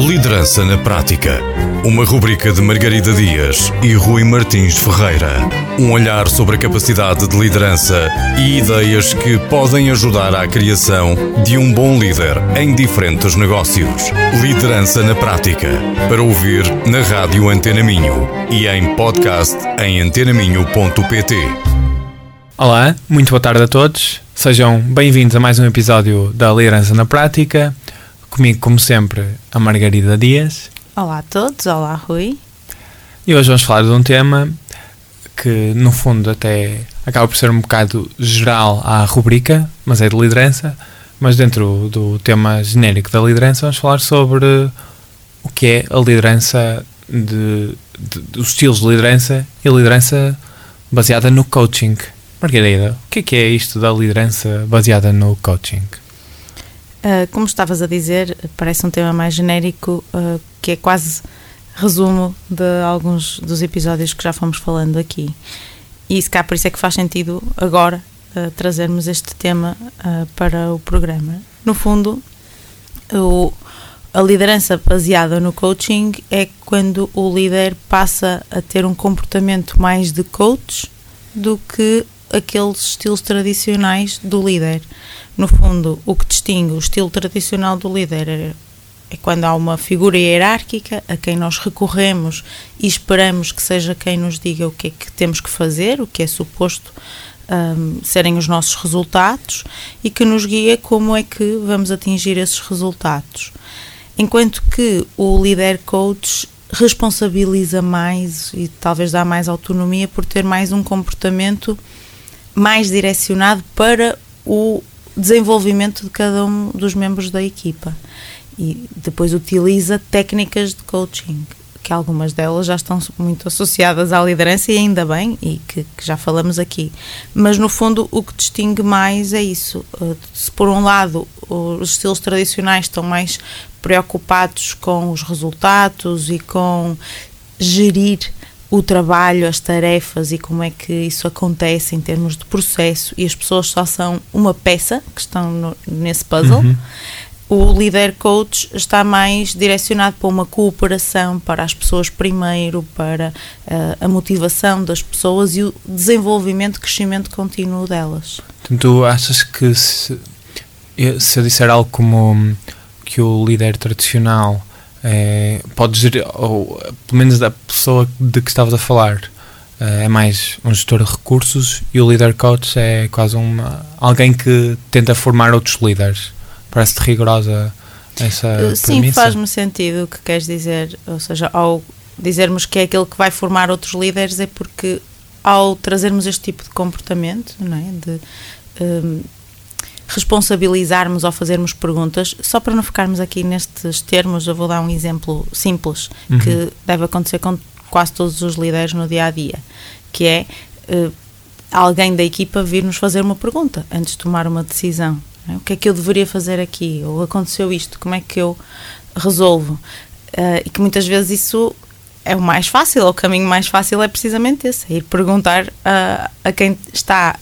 Liderança na Prática. Uma rubrica de Margarida Dias e Rui Martins Ferreira. Um olhar sobre a capacidade de liderança e ideias que podem ajudar à criação de um bom líder em diferentes negócios. Liderança na Prática. Para ouvir na Rádio Antena Minho e em podcast em antenaminho.pt. Olá, muito boa tarde a todos. Sejam bem-vindos a mais um episódio da Liderança na Prática. Comigo, como sempre, a Margarida Dias. Olá a todos, olá Rui. E hoje vamos falar de um tema que, no fundo, até acaba por ser um bocado geral à rubrica, mas é de liderança. Mas dentro do tema genérico da liderança, vamos falar sobre o que é a liderança, de, de, dos estilos de liderança e a liderança baseada no coaching. Margarida, o que é, que é isto da liderança baseada no coaching? Uh, como estavas a dizer, parece um tema mais genérico, uh, que é quase resumo de alguns dos episódios que já fomos falando aqui. E se cá por isso é que faz sentido agora uh, trazermos este tema para o programa. No fundo, o, a liderança baseada no coaching é quando o líder passa a ter um comportamento mais de coach do que aqueles estilos tradicionais do líder. No fundo, o que distingue o estilo tradicional do líder é, é quando há uma figura hierárquica a quem nós recorremos e esperamos que seja quem nos diga o que é que temos que fazer, o que é suposto um, serem os nossos resultados e que nos guia como é que vamos atingir esses resultados. Enquanto que o líder coach responsabiliza mais e talvez dá mais autonomia por ter mais um comportamento mais direcionado para o desenvolvimento de cada um dos membros da equipa. E depois utiliza técnicas de coaching, que algumas delas já estão muito associadas à liderança e ainda bem, e que, que já falamos aqui. Mas no fundo o que distingue mais é isso. Eh, se por um lado os estilos tradicionais estão mais preocupados com os resultados e com gerir o trabalho, as tarefas e como é que isso acontece em termos de processo e as pessoas só são uma peça que estão no, nesse puzzle. Uhum. O líder coach está mais direcionado para uma cooperação, para as pessoas primeiro, para uh, a motivação das pessoas e o desenvolvimento, crescimento contínuo delas. Então, tu achas que se, se eu disser algo como que o líder tradicional é, pode gerir, ou pelo menos a pessoa de que estavas a falar é mais um gestor de recursos e o líder coach é quase uma, alguém que tenta formar outros líderes. Parece-te rigorosa essa eh, Sim, faz-me sentido o que queres dizer. Ou seja, ao dizermos que é aquele que vai formar outros líderes é porque ao trazermos este tipo de comportamento, não é? De, um, responsabilizarmos ao fazermos perguntas, só para não ficarmos aqui nestes termos, eu vou dar um exemplo simples uhum. que deve acontecer com quase todos os líderes no dia a dia, que é uh, alguém da equipa vir-nos fazer uma pergunta antes de tomar uma decisão. É? O que é que eu deveria fazer aqui? Ou aconteceu isto? Como é que eu resolvo? Uh, e que muitas vezes isso é o mais fácil, o caminho mais fácil é precisamente esse, é ir perguntar uh, a quem está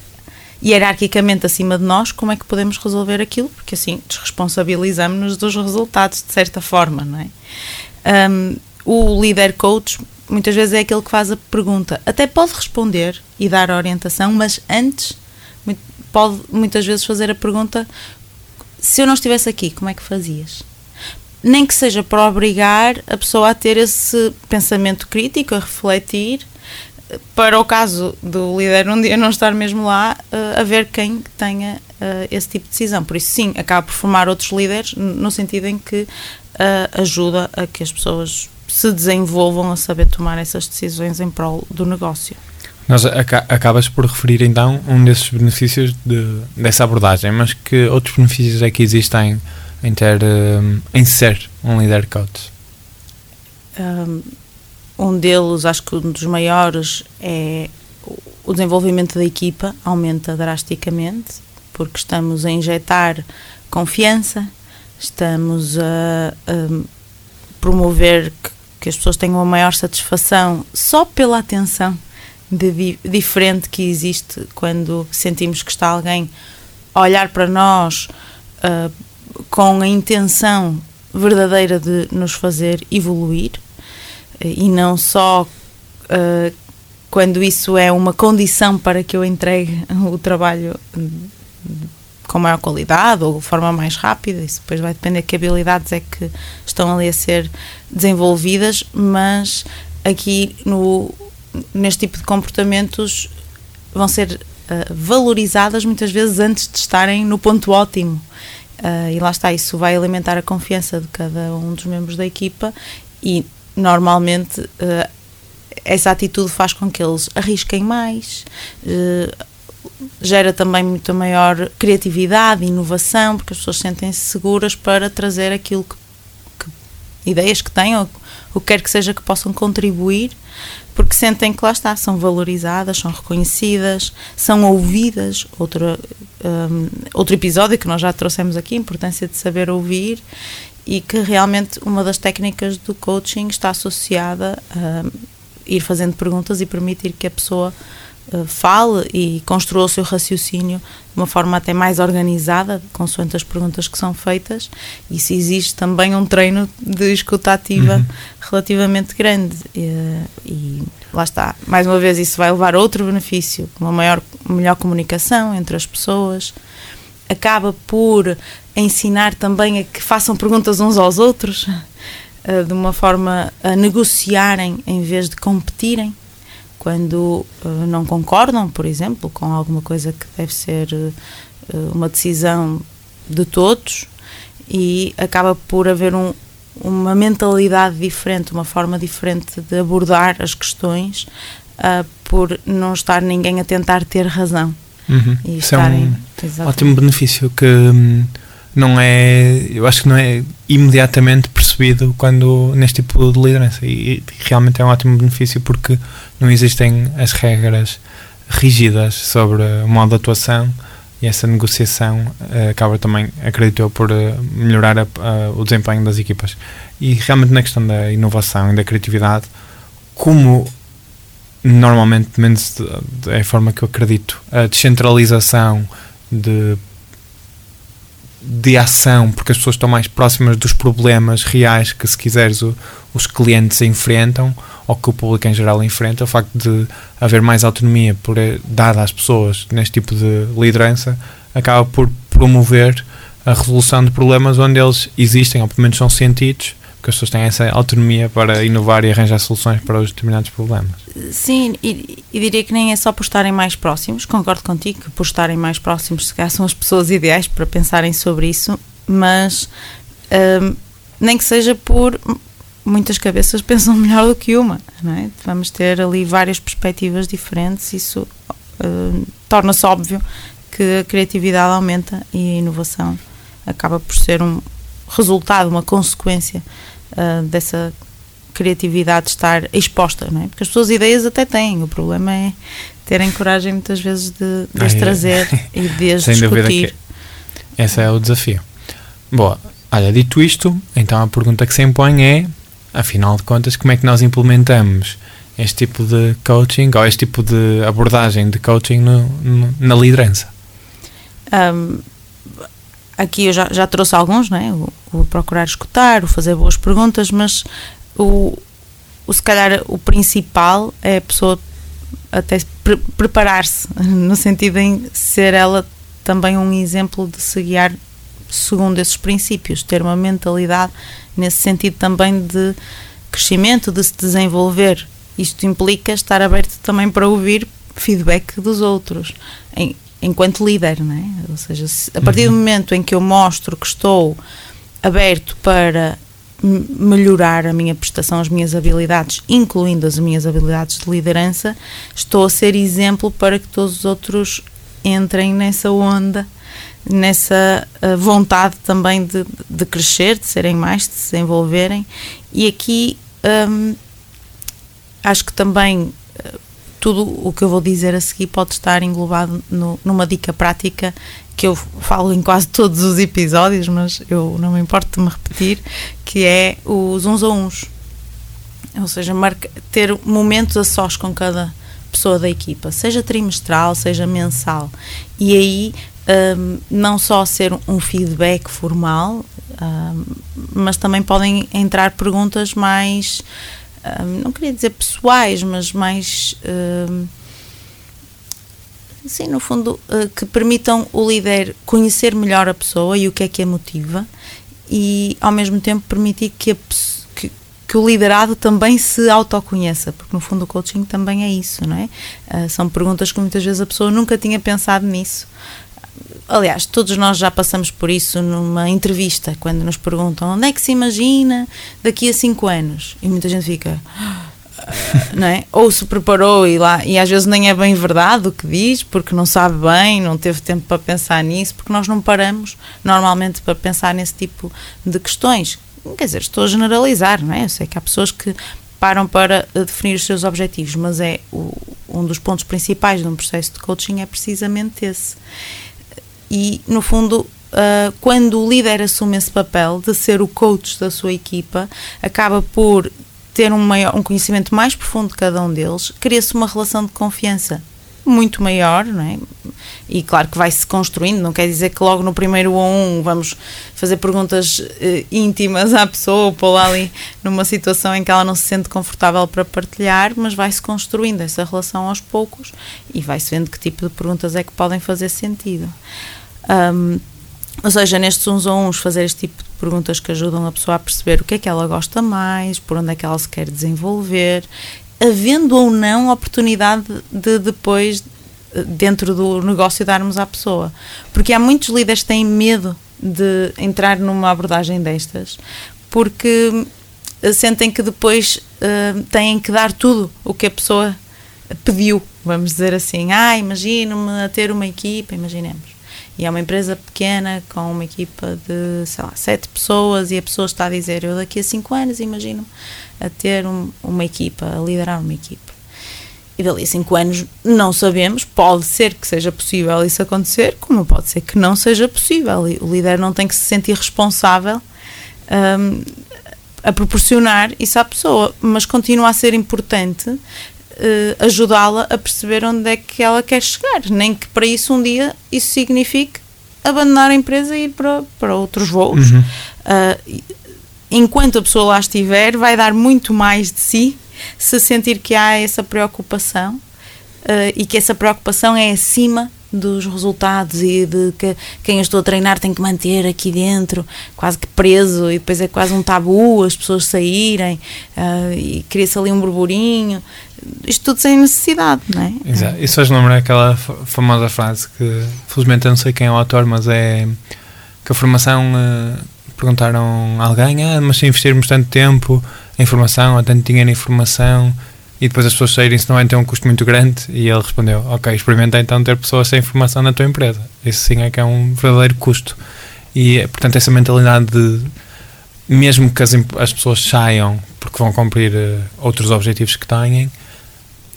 hierarquicamente acima de nós, como é que podemos resolver aquilo? Porque assim desresponsabilizamos-nos dos resultados, de certa forma, não é? Um, o líder coach muitas vezes é aquele que faz a pergunta. Até pode responder e dar orientação, mas antes pode muitas vezes fazer a pergunta: se eu não estivesse aqui, como é que fazias? Nem que seja para obrigar a pessoa a ter esse pensamento crítico, a refletir para o caso do líder um dia não estar mesmo lá, uh, haver quem tenha uh, esse tipo de decisão. Por isso, sim, acaba por formar outros líderes, no sentido em que uh, ajuda a que as pessoas se desenvolvam a saber tomar essas decisões em prol do negócio. Nós acabas por referir então um desses benefícios de, dessa abordagem, mas que outros benefícios é que existem em ter em ser um líder coach? Um, um deles, acho que um dos maiores, é o desenvolvimento da equipa aumenta drasticamente, porque estamos a injetar confiança, estamos a, a promover que, que, as pessoas tenham uma maior satisfação só pela atenção de, diferente que existe quando sentimos que está alguém a olhar para nós uh, com a intenção verdadeira de nos fazer evoluir e não só uh, quando isso é uma condição para que eu entregue o trabalho com maior qualidade ou de forma mais rápida, isso depois vai depender de que habilidades é que estão ali a ser desenvolvidas, mas aqui no, neste tipo de comportamentos vão ser uh, valorizadas muitas vezes antes de estarem no ponto ótimo. Uh, e lá está, isso vai alimentar a confiança de cada um dos membros da equipa e normalmente uh, essa atitude faz com que eles arrisquem mais, uh, gera também muita maior criatividade, inovação, porque as pessoas sentem-se seguras para trazer aquilo que, que ideias que têm ou o que quer que seja que possam contribuir, porque sentem que lá está, são valorizadas, são reconhecidas, são ouvidas. Outro, um, outro episódio que nós já trouxemos aqui, a importância de saber ouvir e que realmente uma das técnicas do coaching está associada a ir fazendo perguntas e permitir que a pessoa uh, fale e construa o seu raciocínio de uma forma até mais organizada, consoante as perguntas que são feitas. E se existe também um treino de escuta ativa uhum. relativamente grande. E, e, lá está. Mais uma vez, isso vai levar a outro benefício, uma maior, melhor comunicação entre as pessoas. Acaba por ensinar também a que façam perguntas uns aos outros, uh, de uma forma a negociarem em vez de competirem, quando uh, não concordam, por exemplo, com alguma coisa que deve ser uh, uma decisão de todos, e acaba por haver um, uma mentalidade diferente, uma forma diferente de abordar as questões, por não estar ninguém a tentar ter razão. Uhum. Isso é um ótimo benefício que. Não é, eu acho que não é imediatamente percebido quando neste tipo de liderança e, e realmente é um ótimo benefício porque não existem as regras rígidas sobre o modo de atuação e essa negociação uh, acaba também, acredito eu, por uh, melhorar a, uh, o desempenho das equipas. E realmente na questão da inovação e da criatividade, como normalmente, menos é a forma que eu acredito, a descentralização de de ação, porque as pessoas estão mais próximas dos problemas reais que, se quiseres, o, os clientes enfrentam ou que o público em geral enfrenta. O facto de haver mais autonomia por, eh, dada às pessoas neste tipo de liderança acaba por promover a resolução de problemas onde eles existem, ou pelo menos são sentidos, porque as pessoas têm essa autonomia para inovar e arranjar soluções para os determinados problemas. Sim, e, e, diria que nem é só por estarem mais próximos, concordo contigo que por estarem mais próximos se calhar são as pessoas ideais para pensarem sobre isso, mas hum, nem que seja por muitas cabeças pensam melhor do que uma, não é? Vamos ter ali várias perspectivas diferentes, isso hum, torna-se óbvio que a criatividade aumenta e a inovação acaba por ser um, resultado, uma consequência uh, dessa criatividade estar exposta, não é? Porque as pessoas ideias até têm, o problema é terem coragem muitas vezes de, de as trazer e de as Sem discutir. esse é o desafio. Boa, olha, dito isto, então a pergunta que se impõe é, afinal de contas, como é que nós implementamos este tipo de coaching ou este tipo de abordagem de coaching no, no, na liderança? Um, aqui eu já, já trouxe alguns, não é? O, o, procurar escutar, o fazer boas perguntas, mas o, o se calhar o principal é a pessoa até pre preparar-se, no sentido em ser ela também um exemplo de se guiar segundo esses princípios, ter uma mentalidade nesse sentido também de crescimento, de se desenvolver. Isto implica estar aberto também para ouvir feedback dos outros. Em, enquanto líder, não é? Ou seja, se, a partir uhum. do momento em que eu mostro que estou aberto para melhorar a minha prestação, as minhas habilidades, incluindo as minhas habilidades de liderança, estou a ser exemplo para que todos os outros entrem nessa onda, nessa uh, vontade também de, de crescer, de serem mais, de se desenvolverem. E aqui um, acho que também uh, tudo o que eu vou dizer a seguir pode estar englobado no, numa dica prática que eu falo em quase todos os episódios, mas eu não me importo de me repetir, que é os uns a uns. Ou seja, marca, ter momentos a sós com cada pessoa da equipa, seja trimestral, seja mensal. E aí um, não só ser um feedback formal, um, mas também podem entrar perguntas mais, um, não queria dizer pessoais, mas mais. Sim, no fundo, uh, que permitam o líder conhecer melhor a pessoa e o que é que a motiva e, ao mesmo tempo, permitir que, a, que, que o liderado também se autoconheça, porque, no fundo, o coaching também é isso, não é? Uh, são perguntas que muitas vezes a pessoa nunca tinha pensado nisso. Aliás, todos nós já passamos por isso numa entrevista, quando nos perguntam onde é que se imagina daqui a cinco anos. E muita gente fica não é? Ou se preparou e lá, e às vezes nem é bem verdade o que diz, porque não sabe bem, não teve tempo para pensar nisso, porque nós não paramos normalmente para pensar nesse tipo de questões. Quer dizer, estou a generalizar, não é? Eu sei que há pessoas que param para definir os seus objetivos, mas é o, um dos pontos principais de um processo de coaching é precisamente esse. E, no fundo, Uh, quando o líder assume esse papel de ser o coach da sua equipa, acaba por ter um, maior, um conhecimento mais profundo de cada um deles, cria-se uma relação de confiança muito maior, não é? E claro que vai-se construindo, não quer dizer que logo no primeiro a um vamos fazer perguntas uh, íntimas à pessoa, pô-la ali numa situação em que ela não se sente confortável para partilhar, mas vai-se construindo essa relação aos poucos e vai-se vendo que tipo de perguntas é que podem fazer sentido. Um, ou seja, nestes uns a uns, fazer este tipo de perguntas que ajudam a pessoa a perceber o que é que ela gosta mais, por onde é que ela se quer desenvolver, havendo ou não oportunidade de depois, dentro do negócio, darmos à pessoa. Porque há muitos líderes que têm medo de entrar numa abordagem destas, porque sentem que depois uh, têm que dar tudo o que a pessoa pediu, vamos dizer assim. Ah, imagino-me a ter uma equipa, imaginemos e é uma empresa pequena com uma equipa de, sei lá, sete pessoas e a pessoa está a dizer, eu daqui a cinco anos imagino a ter um, uma equipa, a liderar uma equipa. E dali a cinco anos não sabemos, pode ser que seja possível isso acontecer, como pode ser que não seja possível. O líder não tem que se sentir responsável um, a proporcionar isso à pessoa, mas continua a ser importante uh, ajudá-la a perceber onde é que ela quer chegar, nem que para isso um dia isso signifique abandonar a empresa e ir para, para outros voos. Uhum. Uh, enquanto a pessoa lá estiver, vai dar muito mais de si se sentir que há essa preocupação uh, e que essa preocupação é acima dos resultados e de que quem eu estou a treinar tem que manter aqui dentro, quase que preso, e depois é quase um tabu as pessoas saírem uh, e cria-se ali um burburinho. Isto tudo sem necessidade, não é? Exato. Isso hoje lembra aquela famosa frase que, felizmente, eu não sei quem é o autor, mas é que a formação. Uh, perguntaram a alguém, ah, mas se investirmos tanto tempo em formação, ou tanto dinheiro em formação, e depois as pessoas saírem, se não vai ter um custo muito grande. E ele respondeu: Ok, experimenta então ter pessoas sem informação na tua empresa. Isso sim é que é um verdadeiro custo. E portanto, essa mentalidade de mesmo que as, as pessoas saiam porque vão cumprir uh, outros objetivos que têm,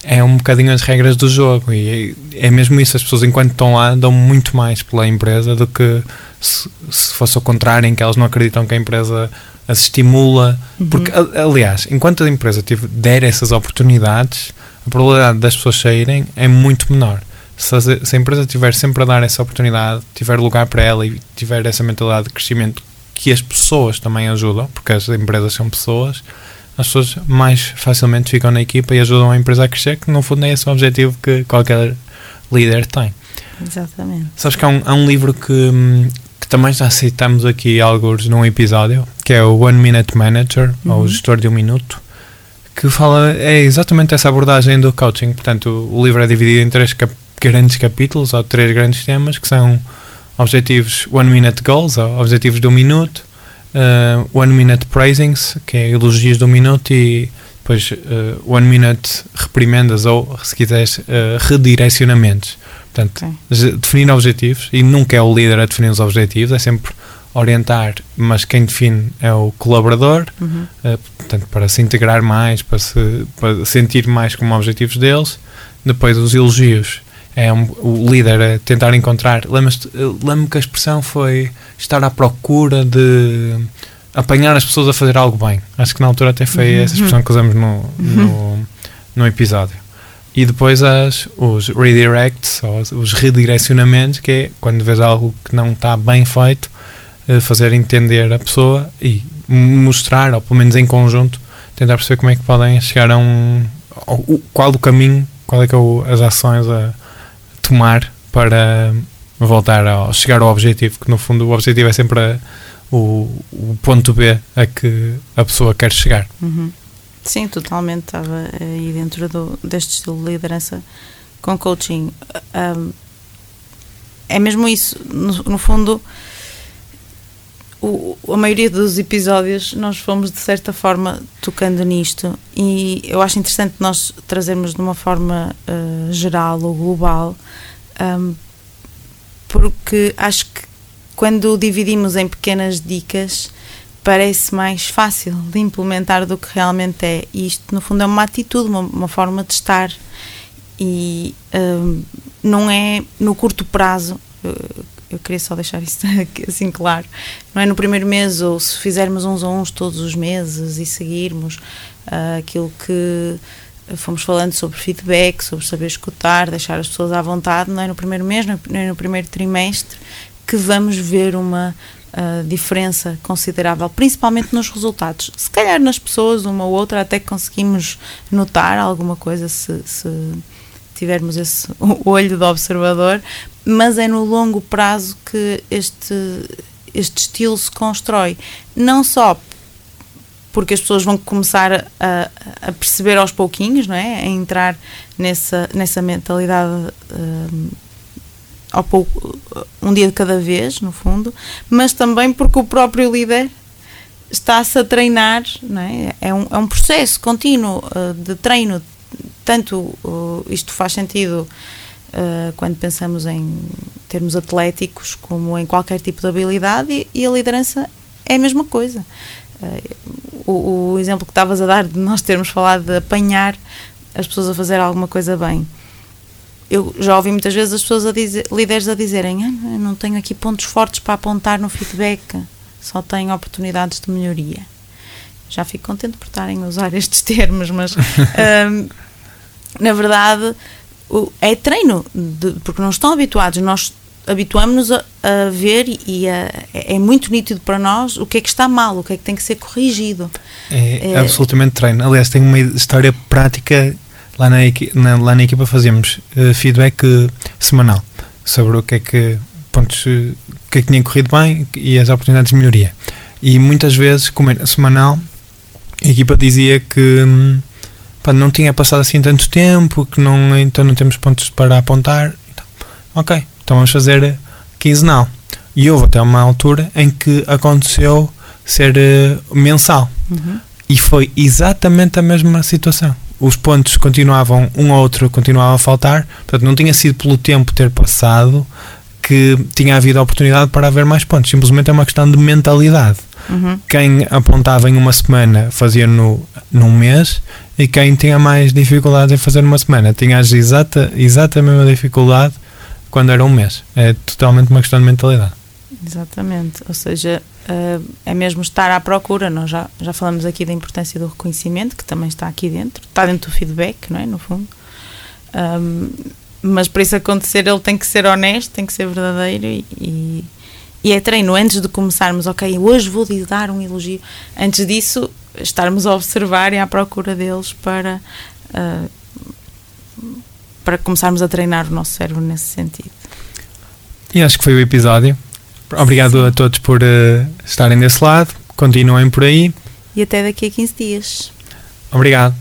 é um bocadinho as regras do jogo. E é, mesmo isso: as pessoas, enquanto estão lá, dão muito mais pela empresa do que se, se fosse o contrário, em que elas não acreditam que a empresa as estimula. Uhum. Porque, aliás, enquanto a empresa tiver, der essas oportunidades, a probabilidade das pessoas saírem é muito menor. Se a, se a empresa tiver sempre a dar essa oportunidade, tiver lugar para ela e tiver essa mentalidade de crescimento que as pessoas também ajudam, porque as empresas são pessoas, as pessoas mais facilmente ficam na equipa e ajudam a empresa a crescer, que no fundo é esse o objetivo que qualquer líder tem. Exatamente. Sabes que há um, há um livro que, hum, também já citamos aqui alguns num episódio, que é o One Minute Manager, uhum. ou o gestor de um minuto, que fala, é exatamente essa abordagem do coaching. Portanto, o livro é dividido em três cap grandes capítulos, ou três grandes temas, que são objetivos One Minute Goals, ou objetivos do minuto, uh, One Minute Praisings, que é elogios do minuto, e depois uh, One Minute Reprimendas, ou se quiseres, uh, redirecionamentos. Portanto, okay. definir objetivos, e nunca é o líder a definir os objetivos, é sempre orientar, mas quem define é o colaborador, uhum. uh, portanto, para se integrar mais, para se para sentir mais como objetivos deles. Depois, os elogios, é um, o líder a tentar encontrar. Lembro-me que a expressão foi estar à procura de apanhar as pessoas a fazer algo bem. Acho que na altura até foi uhum. essa expressão que usamos no, no, no episódio. E depois as, os redirects, ou os redirecionamentos, que é quando vês algo que não está bem feito, eh, fazer entender a pessoa e mostrar, ou pelo menos em conjunto, tentar perceber como é que podem chegar a um. qual o caminho, qual é que é o, as ações a tomar para voltar a chegar ao objetivo, que no fundo o objetivo é sempre a, o, o, ponto B a que a pessoa quer chegar. Uhum. Sim, totalmente estava aí dentro do, deste estilo de liderança com coaching. Um, é mesmo isso, no, no fundo, o, a maioria dos episódios nós fomos de certa forma tocando nisto e eu acho interessante nós trazermos de uma forma uh, geral ou global um, porque acho que quando dividimos em pequenas dicas parece mais fácil de implementar do que realmente é. E isto, no fundo, é uma atitude, uma, uma forma de estar. E um, não é no curto prazo. Eu, queria só deixar isso assim claro. Não é no primeiro mês ou se fizermos uns a uns todos os meses e seguirmos uh, aquilo que fomos falando sobre feedback, sobre saber escutar, deixar as pessoas à vontade, não é no primeiro mês, não é no primeiro trimestre que vamos ver uma uh, diferença considerável, principalmente nos resultados. Se calhar nas pessoas, uma ou outra, até conseguimos notar alguma coisa se, se tivermos esse olho do observador, mas é no longo prazo que este, este estilo se constrói. Não só porque as pessoas vão começar a, a perceber aos pouquinhos, não é? A entrar nessa, nessa mentalidade. Um, ao pouco, um dia de cada vez, no fundo, mas também porque o próprio líder está-se a treinar, não é? É, um, é um processo contínuo uh, de treino, tanto uh, isto faz sentido uh, quando pensamos em termos atléticos, como em qualquer tipo de habilidade, e, e a liderança é a mesma coisa. O, o exemplo que estavas a dar de nós termos falado de apanhar as pessoas a fazer alguma coisa bem eu já ouvi muitas vezes as pessoas a dizer, líderes a dizerem ah, não tenho aqui pontos fortes para apontar no feedback, só tenho oportunidades de melhoria. Já fico contente por estarem a usar estes termos, mas um, na verdade é treino, de, porque não estão habituados, nós habituamos-nos a, a, ver e a, é muito nítido para nós o que é que está mal, o que é que tem que ser corrigido. É, é absolutamente treino. Aliás, tem uma história prática lá na, na, lá na equipa fazemos uh, feedback uh, semanal sobre o que é que pontos, uh, o que é que tinha corrido bem e as oportunidades de melhoria. E muitas vezes, como era semanal, a equipa dizia que hum, pá, não tinha passado assim tanto tempo, que não, então não temos pontos para apontar. Então, ok, então vamos fazer quinzenal. E houve até uma altura em que aconteceu ser uh, mensal. Uhum. E foi exatamente a mesma situação os pontos continuavam, um ou outro continuava a faltar, portanto não tinha sido pelo tempo ter passado que tinha havido oportunidade para haver mais pontos, simplesmente é uma questão de mentalidade. Uhum. Quem apontava em uma semana fazia no, num mês e quem tinha mais dificuldade em fazer numa semana tinha exata, exata a mesma dificuldade quando era um mês. É totalmente uma questão de mentalidade. Exatamente, ou seja, uh, é mesmo estar à procura. Nós já, já falamos aqui da importância do reconhecimento, que também está aqui dentro, está dentro do feedback, não é? No fundo. Um, mas para isso acontecer, ele tem que ser honesto, tem que ser verdadeiro e, e, e é treino. Antes de começarmos, ok, hoje vou lhe dar um elogio. Antes disso, estarmos a observar e à procura deles para, uh, para começarmos a treinar o nosso cérebro nesse sentido. E acho que foi o episódio. Obrigado Sim. a todos por uh, estarem desse lado. Continuem por aí. E até daqui a 15 dias. Obrigado.